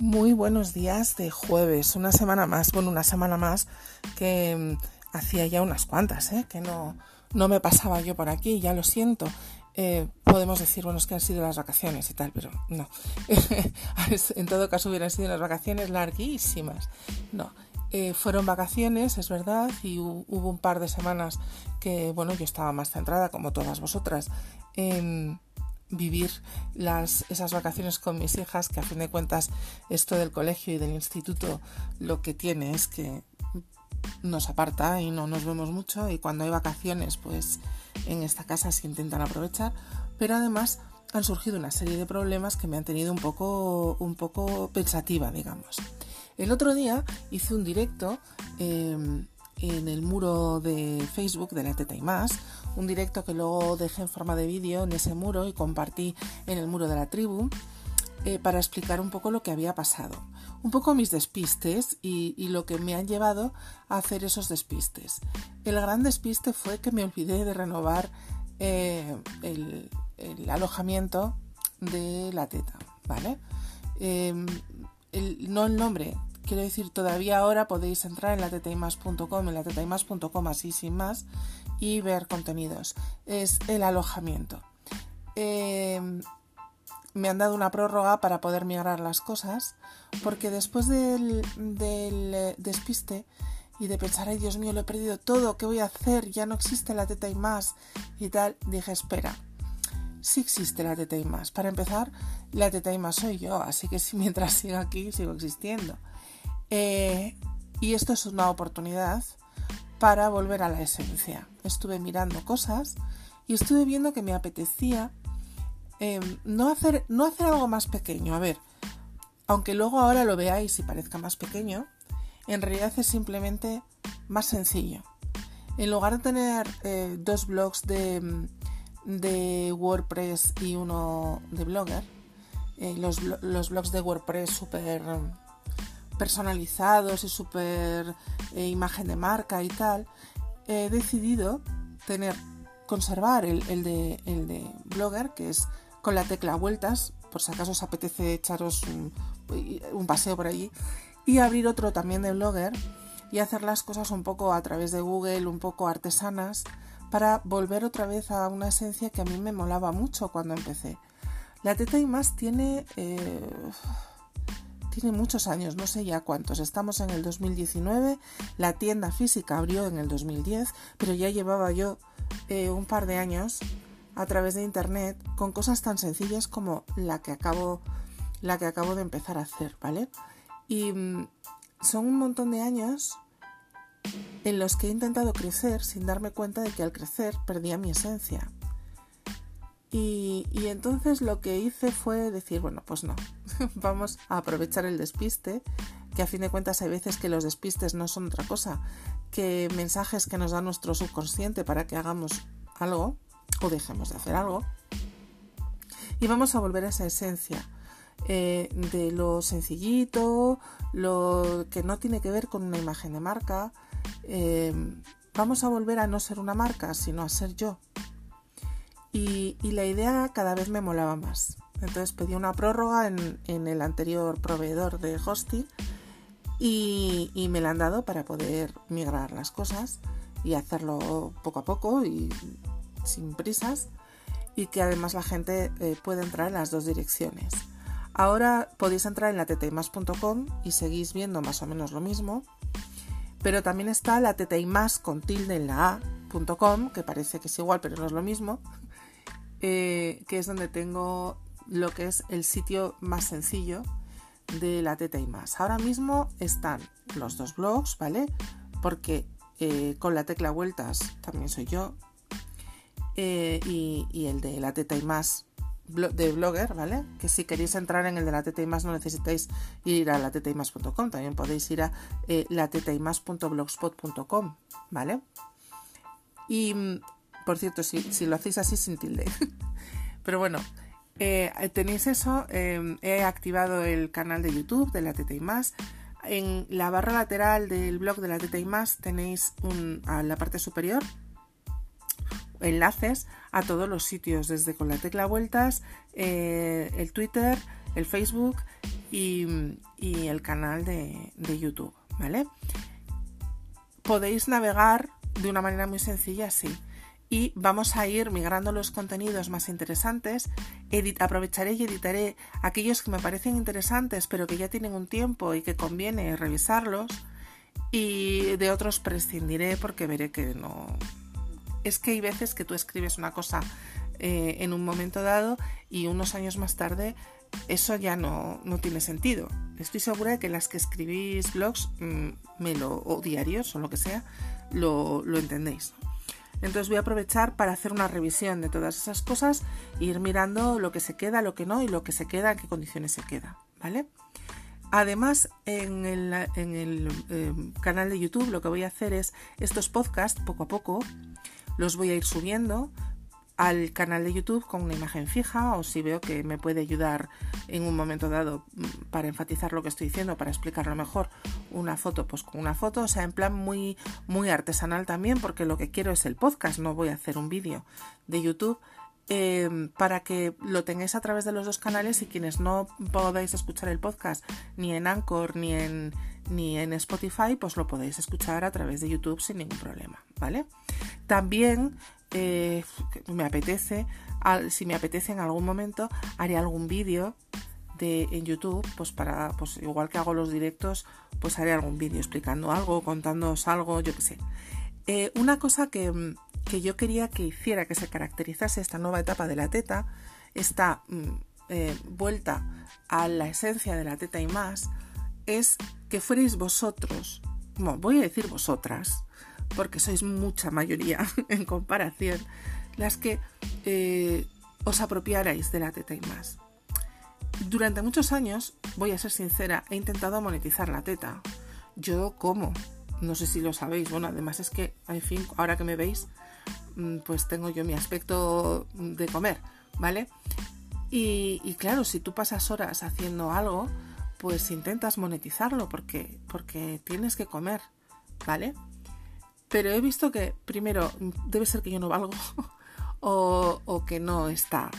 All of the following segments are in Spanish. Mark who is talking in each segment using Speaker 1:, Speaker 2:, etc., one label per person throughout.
Speaker 1: Muy buenos días de jueves, una semana más, bueno, una semana más que mm, hacía ya unas cuantas, ¿eh? que no, no me pasaba yo por aquí, ya lo siento. Eh, podemos decir, bueno, es que han sido las vacaciones y tal, pero no. en todo caso hubieran sido unas vacaciones larguísimas. No, eh, fueron vacaciones, es verdad, y hubo un par de semanas que, bueno, yo estaba más centrada, como todas vosotras, en vivir las, esas vacaciones con mis hijas, que a fin de cuentas esto del colegio y del instituto lo que tiene es que nos aparta y no nos vemos mucho y cuando hay vacaciones pues en esta casa se intentan aprovechar, pero además han surgido una serie de problemas que me han tenido un poco, un poco pensativa, digamos. El otro día hice un directo em, en el muro de Facebook de la Teta y Más, un directo que luego dejé en forma de vídeo en ese muro y compartí en el muro de la tribu eh, para explicar un poco lo que había pasado, un poco mis despistes y, lo que me han llevado a hacer esos despistes. El gran despiste fue que me olvidé de renovar eh, el, alojamiento de la teta, ¿vale? Em, no el nombre, Quiero decir, todavía ahora podéis entrar en la tetaimas.com, en la tetaimas.com así sin más, y ver contenidos. Es el alojamiento. Em, me han dado una prórroga para poder migrar las cosas, porque después del, del despiste y de pensar, ay Dios mío, lo he perdido todo, ¿qué voy a hacer? Ya no existe la teta y tal, dije, espera, sí existe la teta. Para empezar, la teta más soy yo, así que si mientras siga aquí, sigo existiendo. Eh, y esto es una oportunidad para volver a la esencia. Estuve mirando cosas y estuve viendo que me apetecía em, no, hacer, no hacer algo más pequeño. A ver, aunque luego ahora lo veáis y parezca más pequeño, en realidad es simplemente más sencillo. En lugar de tener eh, dos blogs de, de, WordPress y uno de Blogger, eh, los, los blogs de WordPress súper personalizados y súper eh, imagen de marca y tal, he decidido tener, conservar el, de, el de Blogger, que es con la tecla vueltas, por si acaso os apetece echaros un, un paseo por allí, y abrir otro también de Blogger y hacer las cosas un poco a través de Google, un poco artesanas, para volver otra vez a una esencia que a mí me molaba mucho cuando empecé. La Teta y más tiene... Eh, tiene muchos años, no sé ya cuántos. Estamos en el 2019, la tienda física abrió en el 2010, pero ya llevaba yo eh, un par de años a través de internet con cosas tan sencillas como la que acabo, la que acabo de empezar a hacer, ¿vale? Y mm, son un montón de años en los que he intentado crecer sin darme cuenta de que al crecer perdía mi esencia. Y, entonces lo que hice fue decir, bueno, pues no, vamos a aprovechar el despiste, que a fin de cuentas hay veces que los despistes no son otra cosa que mensajes que nos da nuestro subconsciente para que hagamos algo o dejemos de hacer algo. Y vamos a volver a esa esencia eh, de lo sencillito, lo que no tiene que ver con una imagen de marca. Eh, vamos a volver a no ser una marca, sino a ser yo, y, la idea cada vez me molaba más. Entonces pedí una prórroga en, el anterior proveedor de hosting y, me la han dado para poder migrar las cosas y hacerlo poco a poco y sin prisas y que además la gente eh, puede entrar en las dos direcciones. Ahora podéis entrar en la ttmas.com y seguís viendo más o menos lo mismo, pero también está la ttmas con tilde en la a.com, que parece que es igual pero no es lo mismo, eh, que es donde tengo lo que es el sitio más sencillo de la teta y más. Ahora mismo están los dos blogs, ¿vale? Porque eh, con la tecla vueltas también soy yo. Eh, y, el de la teta y más de blogger, ¿vale? Que si queréis entrar en el de la teta y más no necesitáis ir a la teta y más.com, también podéis ir a la teta y más.blogspot.com, ¿vale? Y por cierto, si, lo hacéis así sin tilde. Pero bueno, eh, tenéis eso. Em, he activado el canal de YouTube de la TT y más. En la barra lateral del blog de la TT y más tenéis un, a la parte superior enlaces a todos los sitios, desde con la tecla vueltas, eh, el Twitter, el Facebook y, el canal de, de YouTube, ¿vale? Podéis navegar de una manera muy sencilla, sí y vamos a ir migrando los contenidos más interesantes. aprovecharé y editaré aquellos que me parecen interesantes pero que ya tienen un tiempo y que conviene revisarlos y de otros prescindiré porque veré que no... Es que hay veces que tú escribes una cosa eh, en un momento dado y unos años más tarde eso ya no, tiene sentido. Estoy segura de que las que escribís blogs mm, o diarios o lo que sea, lo, lo entendéis. Entonces voy a aprovechar para hacer una revisión de todas esas cosas e ir mirando lo que se queda, lo que no y lo que se queda, en qué condiciones se queda, ¿vale? Además, en el, eh, canal de YouTube lo que voy a hacer es estos podcasts, poco a poco, los voy a ir subiendo al canal de YouTube con una imagen fija o si veo que me puede ayudar en un momento dado mm, para enfatizar lo que estoy diciendo, para explicarlo mejor, una foto, pues con una foto, o sea, en plan muy, muy artesanal también, porque lo que quiero es el podcast, no voy a hacer un vídeo de YouTube. Em, para que lo tengáis a través de los dos canales y quienes no podáis escuchar el podcast ni en Anchor ni en, ni en Spotify, pues lo podéis escuchar a través de YouTube sin ningún problema, ¿vale? También eh, me apetece, si me apetece en algún momento, haré algún vídeo de, en YouTube, pues para, pues igual que hago los directos, pues haré algún vídeo explicando algo, contándoos algo, yo qué sé. Eh, una cosa que, que, yo quería que hiciera, que se caracterizase esta nueva etapa de la teta, esta mm, eh, vuelta a la esencia de la teta y más, es que fuerais vosotros, bueno, voy a decir vosotras, porque sois mucha mayoría en comparación, las que eh, os apropiarais de la teta y más. Durante muchos años, voy a ser sincera, he intentado monetizar la teta. Yo como, no sé si lo sabéis, bueno, además es que, en fin, ahora que me veis, mm, pues tengo yo mi aspecto de comer, ¿vale? Y, y claro, si tú pasas horas haciendo algo, pues intentas monetizarlo porque, porque tienes que comer, ¿vale? Pero he visto que, primero, debe ser que yo no valgo o, que no está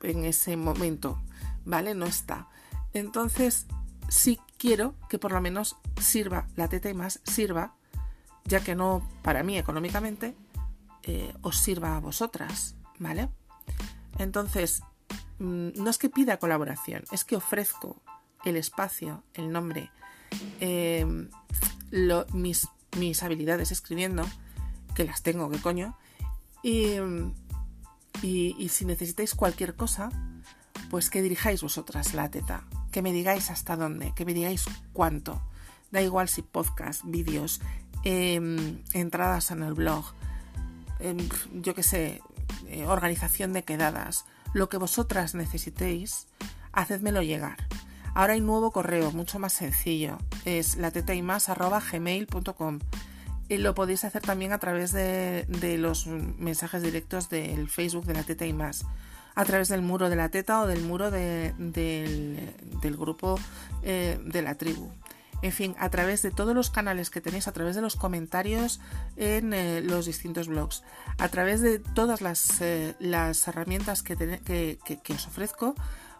Speaker 1: en ese momento, ¿vale? No está. Entonces, sí quiero que por lo menos sirva, la teta y más sirva, ya que no para mí económicamente, eh, os sirva a vosotras, ¿vale? Entonces, mm, no es que pida colaboración, es que ofrezco el espacio, el nombre, eh, mis mis habilidades escribiendo, que las tengo, que coño. Y, y, si necesitáis cualquier cosa, pues que dirijáis vosotras la teta, que me digáis hasta dónde, que me digáis cuánto. Da igual si podcast, vídeos, em, entradas en el blog, em, yo qué sé, eh, organización de quedadas, lo que vosotras necesitéis, hacedmelo llegar. Ahora hay nuevo correo, mucho más sencillo. Es latetaymas.gmail.com y lo podéis hacer también a través de, los mensajes directos del Facebook de la teta y más, a través del muro de la teta o del muro del, grupo eh, de la tribu. En fin, a través de todos los canales que tenéis, a través de los comentarios en eh, los distintos blogs, a través de todas las, eh, herramientas que os ofrezco,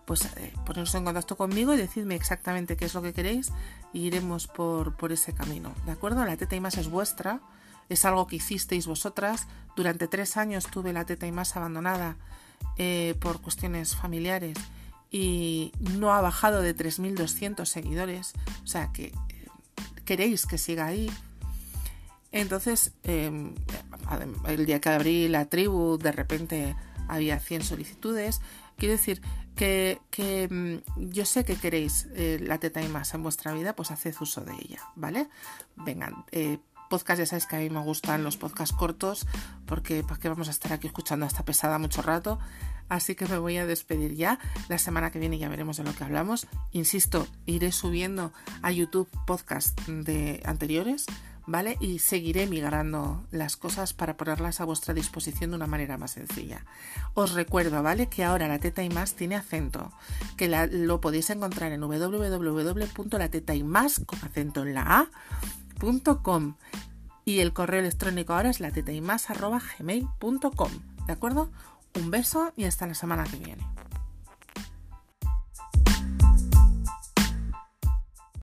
Speaker 1: pues eh, poneros en contacto conmigo y decidme exactamente qué es lo que queréis y iremos por, ese camino. ¿De acuerdo? La teta y más es vuestra, es algo que hicisteis vosotras. Durante tres años tuve la teta y más abandonada eh, por cuestiones familiares y no ha bajado de 3.200 seguidores. O sea que eh, queréis que siga ahí. Entonces, em, el día que abrí la tribu, de repente había 100 solicitudes. Quiero decir que, mm, yo sé que queréis eh, la teta y más en vuestra vida, pues haced uso de ella, ¿vale? Vengan, eh, podcast ya sabéis que a mí me gustan los podcasts cortos, porque para qué vamos a estar aquí escuchando hasta pesada mucho rato. Así que me voy a despedir ya. La semana que viene ya veremos de lo que hablamos. Insisto, iré subiendo a YouTube podcast de anteriores ¿vale? Y seguiré migrando las cosas para ponerlas a vuestra disposición de una manera más sencilla. Os recuerdo, ¿vale? Que ahora la teta y más tiene acento, que lo podéis encontrar en www.latetaymas con acento en la a.com y el correo electrónico ahora es latetaymas.gmail.com, ¿de acuerdo? Un beso y hasta la semana que viene.